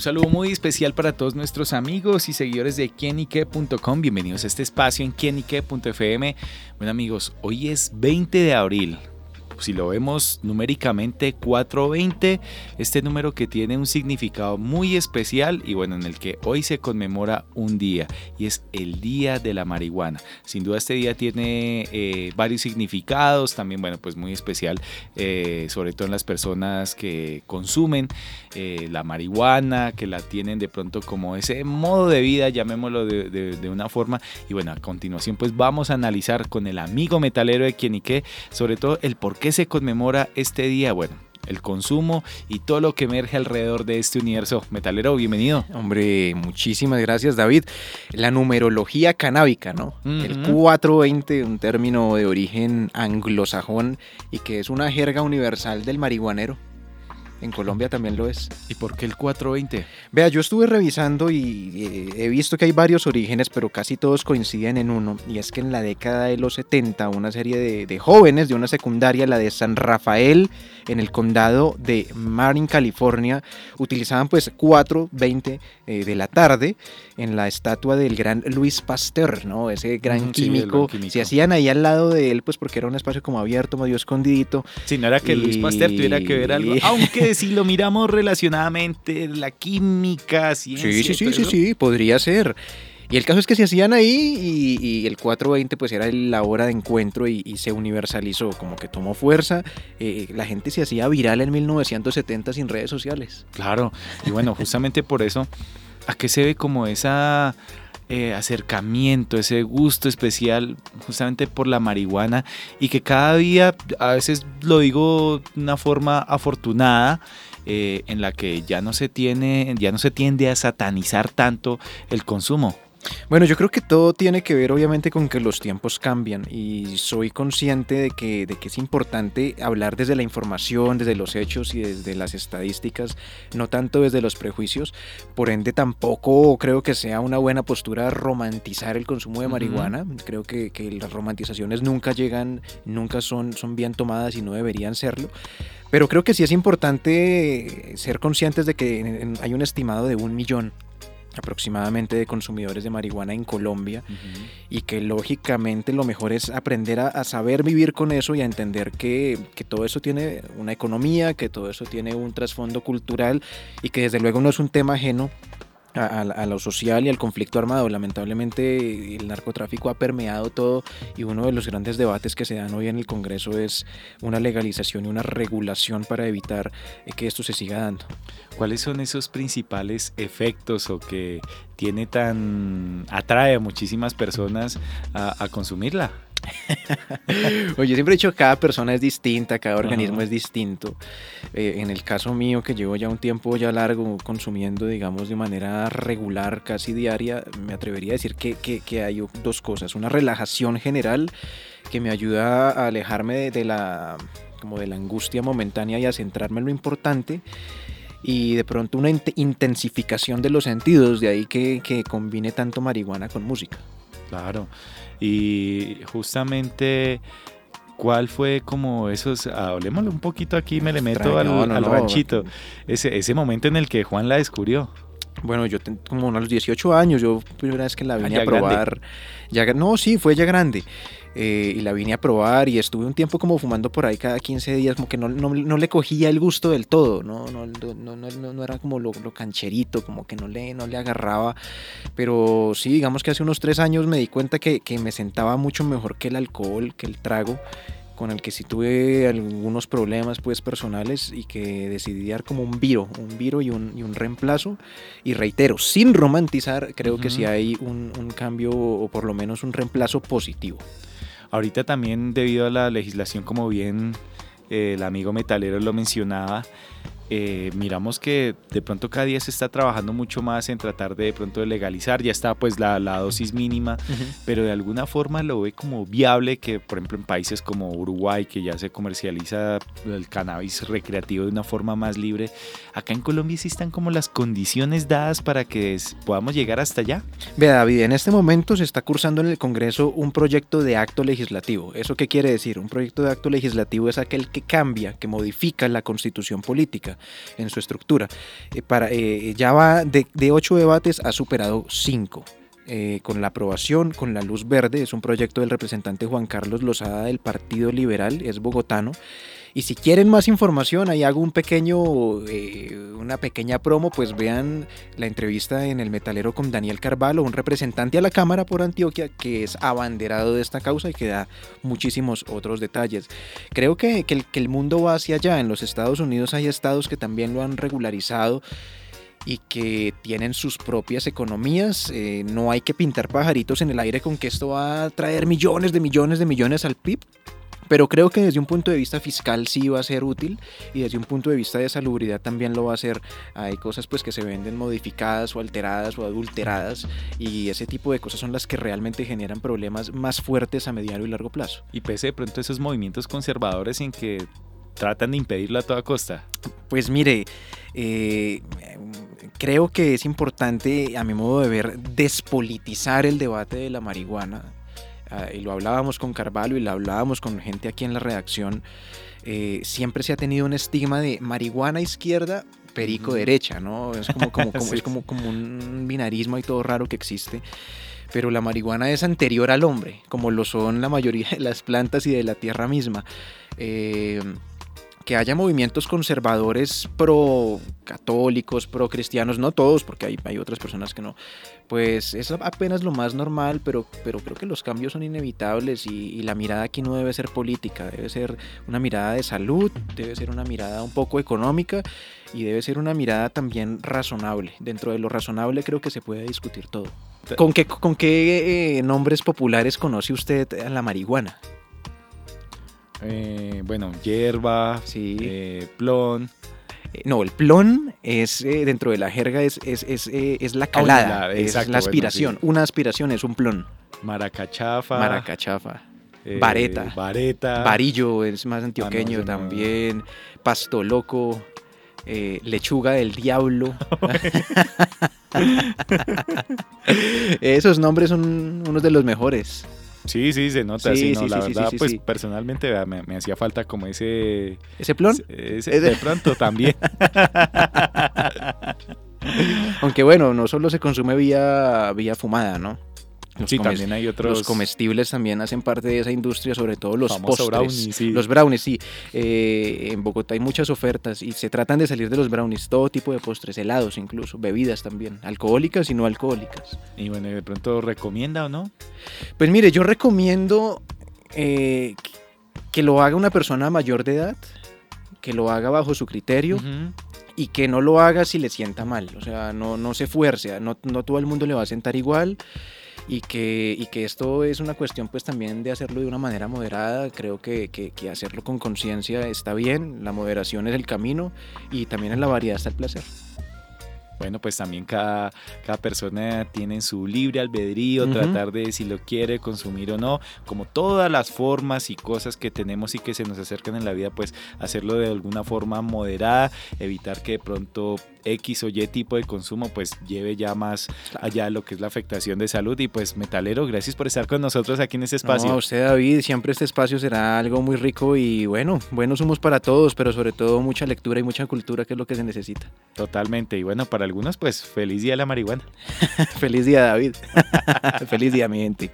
Un saludo muy especial para todos nuestros amigos y seguidores de quienique.com. Bienvenidos a este espacio en quienique.fm. Bueno amigos, hoy es 20 de abril si lo vemos numéricamente 420, este número que tiene un significado muy especial y bueno, en el que hoy se conmemora un día y es el Día de la Marihuana. Sin duda este día tiene eh, varios significados, también bueno, pues muy especial, eh, sobre todo en las personas que consumen eh, la marihuana, que la tienen de pronto como ese modo de vida, llamémoslo de, una forma. Y bueno, a continuación pues vamos a analizar con el amigo metalero de Quienique sobre todo el por qué se conmemora este día? Bueno, el consumo y todo lo que emerge alrededor de este universo. Metalero, bienvenido. Hombre, muchísimas gracias David. La numerología canábica, ¿no? El 420, un término de origen anglosajón y que es una jerga universal del marihuanero. En Colombia también lo es. ¿Y por qué el 420? Vea, yo estuve revisando y eh, he visto que hay varios orígenes, pero casi todos coinciden en uno. Y es que en la década de los 70, una serie de, jóvenes de una secundaria, la de San Rafael, en el condado de Marin, California, utilizaban pues 420 eh, de la tarde en la estatua del gran Luis Pasteur, ¿no? Ese gran, químico. Se hacían ahí al lado de él, pues porque era un espacio como abierto, medio escondidito. Sí, no era que Luis Pasteur tuviera que ver algo, aunque si lo miramos relacionadamente, la química, ciencia. Sí, sí, sí, sí, sí, podría ser. Y el caso es que se hacían ahí y, el 420 pues era la hora de encuentro y, se universalizó, como que tomó fuerza. Eh, la gente se hacía viral en 1970 sin redes sociales. Claro, y bueno, justamente por eso, ¿a qué se ve como esa eh, acercamiento, ese gusto especial justamente por la marihuana y que cada día, a veces lo digo de una forma afortunada, eh, en la que ya no se tiene, ya no se tiende a satanizar tanto el consumo. Bueno, yo creo que todo tiene que ver obviamente con que los tiempos cambian y soy consciente de que, de que es importante hablar desde la información, desde los hechos y desde las estadísticas, no tanto desde los prejuicios. Por ende, tampoco creo que sea una buena postura romantizar el consumo de marihuana. Creo que, que, las romantizaciones nunca llegan, nunca son, son bien tomadas y no deberían serlo. Pero creo que sí es importante ser conscientes de que hay un estimado de un millón aproximadamente de consumidores de marihuana en Colombia y que lógicamente lo mejor es aprender a, saber vivir con eso y a entender que, que, todo eso tiene una economía, que todo eso tiene un trasfondo cultural y que desde luego no es un tema ajeno a, lo social y al conflicto armado. Lamentablemente el narcotráfico ha permeado todo y uno de los grandes debates que se dan hoy en el Congreso es una legalización y una regulación para evitar eh, que esto se siga dando. ¿Cuáles son esos principales efectos o que tiene tan atrae a muchísimas personas a consumirla? Oye, siempre he dicho que cada persona es distinta, cada organismo es distinto. Eh, en el caso mío, que llevo ya un tiempo ya largo consumiendo, digamos, de manera regular, casi diaria, me atrevería a decir que, que, hay dos cosas. Una relajación general que me ayuda a alejarme de, la, como de la angustia momentánea y a centrarme en lo importante y de pronto una intensificación de los sentidos, de ahí que, que combine tanto marihuana con música. Claro. Y justamente, ¿cuál fue como esos, ah, hablemosle un poquito aquí, me le meto al, ranchito, ese, ese momento en el que Juan la descubrió? Bueno, yo tengo como a los 18 años, yo primera vez que la vine a probar. Ya, no, sí, fue ya grande. Eh, y la vine a probar y estuve un tiempo como fumando por ahí cada 15 días, como que no, no, le cogía el gusto del todo, no, no, no, no era como lo, cancherito, como que no le, no le agarraba. Pero sí, digamos que hace unos tres años me di cuenta que, que me sentaba mucho mejor que el alcohol, que el trago con el que sí tuve algunos problemas pues personales y que decidí dar como un viro, un viro y un, y un reemplazo. Y reitero, sin romantizar, creo que sí hay un, un, cambio o por lo menos un reemplazo positivo. Ahorita también debido a la legislación, como bien eh, el amigo metalero lo mencionaba, eh, miramos que de pronto cada día se está trabajando mucho más en tratar de, de pronto de legalizar, ya está pues la, la dosis mínima, pero de alguna forma lo ve como viable que por ejemplo en países como Uruguay, que ya se comercializa el cannabis recreativo de una forma más libre, acá en Colombia sí están como las condiciones dadas para que podamos llegar hasta allá. Vea David, en este momento se está cursando en el Congreso un proyecto de acto legislativo. ¿Eso qué quiere decir? Un proyecto de acto legislativo es aquel que cambia, que modifica la constitución política. En su estructura. Eh, para, eh, ya va de, de ocho debates, ha superado cinco. Eh, con la aprobación, con la luz verde, es un proyecto del representante Juan Carlos Lozada del Partido Liberal, es bogotano. Y si quieren más información, ahí hago un pequeño, eh, una pequeña promo, pues vean la entrevista en el metalero con Daniel Carvalho, un representante a la Cámara por Antioquia que es abanderado de esta causa y que da muchísimos otros detalles. Creo que, el, que el mundo va hacia allá. En los Estados Unidos hay estados que también lo han regularizado y que tienen sus propias economías. Eh, no hay que pintar pajaritos en el aire con que esto va a traer millones de millones de millones al PIB. Pero creo que desde un punto de vista fiscal sí va a ser útil y desde un punto de vista de salubridad también lo va a ser. Hay cosas pues que se venden modificadas o alteradas o adulteradas y ese tipo de cosas son las que realmente generan problemas más fuertes a mediano y largo plazo. Y pese de pronto esos movimientos conservadores en que tratan de impedirlo a toda costa. Pues mire, eh, creo que es importante, a mi modo de ver, despolitizar el debate de la marihuana. Uh, y lo hablábamos con Carvalho y lo hablábamos con gente aquí en la redacción. Eh, siempre se ha tenido un estigma de marihuana izquierda, perico derecha, ¿no? Es como, como, como, sí. es como, como un binarismo y todo raro que existe pero la marihuana es anterior al hombre, como lo son la mayoría de las plantas y de la tierra misma. Eh, que haya movimientos conservadores pro católicos, pro cristianos, no todos, porque hay, hay, otras personas que no, pues es apenas lo más normal, pero, pero creo que los cambios son inevitables y, y, la mirada aquí no debe ser política, debe ser una mirada de salud, debe ser una mirada un poco económica y debe ser una mirada también razonable. Dentro de lo razonable creo que se puede discutir todo. ¿Con qué, con qué eh, nombres populares conoce usted a la marihuana? Eh, bueno, hierba, sí. eh, plon. Eh, no, el plon es eh, dentro de la jerga es, es, es, es la calada, oh, es la aspiración. Bueno, sí. Una aspiración es un plon. Maracachafa. Maracachafa. vareta. Vareta. Varillo es más antioqueño ah, no, también. No. Pasto loco. lechuga del diablo. Esos nombres son unos de los mejores. Sí, sí, se nota. Sí, sí, no, sí, la sí, verdad, pues personalmente me, me, hacía falta como ese. ¿Ese plon? Ese, de pronto también. Aunque bueno, no solo se consume vía, vía fumada, ¿no? Los sí, también hay otros. Los comestibles también hacen parte de esa industria, sobre todo los postres. Sí. Los brownies, sí. Eh, en Bogotá hay muchas ofertas y se tratan de salir de los brownies, todo tipo de postres, helados incluso, bebidas también, alcohólicas y no alcohólicas. Y bueno, de pronto recomienda o no? Pues mire, yo recomiendo eh, que lo haga una persona mayor de edad, que lo haga bajo su criterio. Uh -huh y que no lo haga si le sienta mal, o sea, no, no se fuerce, no, no todo el mundo le va a sentar igual y que, y que esto es una cuestión pues también de hacerlo de una manera moderada, creo que, que, que hacerlo con conciencia está bien, la moderación es el camino y también en la variedad está el placer bueno, pues también cada, cada persona tiene su libre albedrío, uh -huh. tratar de si lo quiere consumir o no, como todas las formas y cosas que tenemos y que se nos acercan en la vida, pues hacerlo de alguna forma moderada, evitar que de pronto X o Y tipo de consumo pues lleve ya más allá lo que es la afectación de salud y pues Metalero, gracias por estar con nosotros aquí en este espacio. No, usted David, siempre este espacio será algo muy rico y bueno, buenos humos para todos, pero sobre todo mucha lectura y mucha cultura que es lo que se necesita. Totalmente, y bueno, para algunos pues feliz día de la marihuana. feliz día David, feliz día mi gente.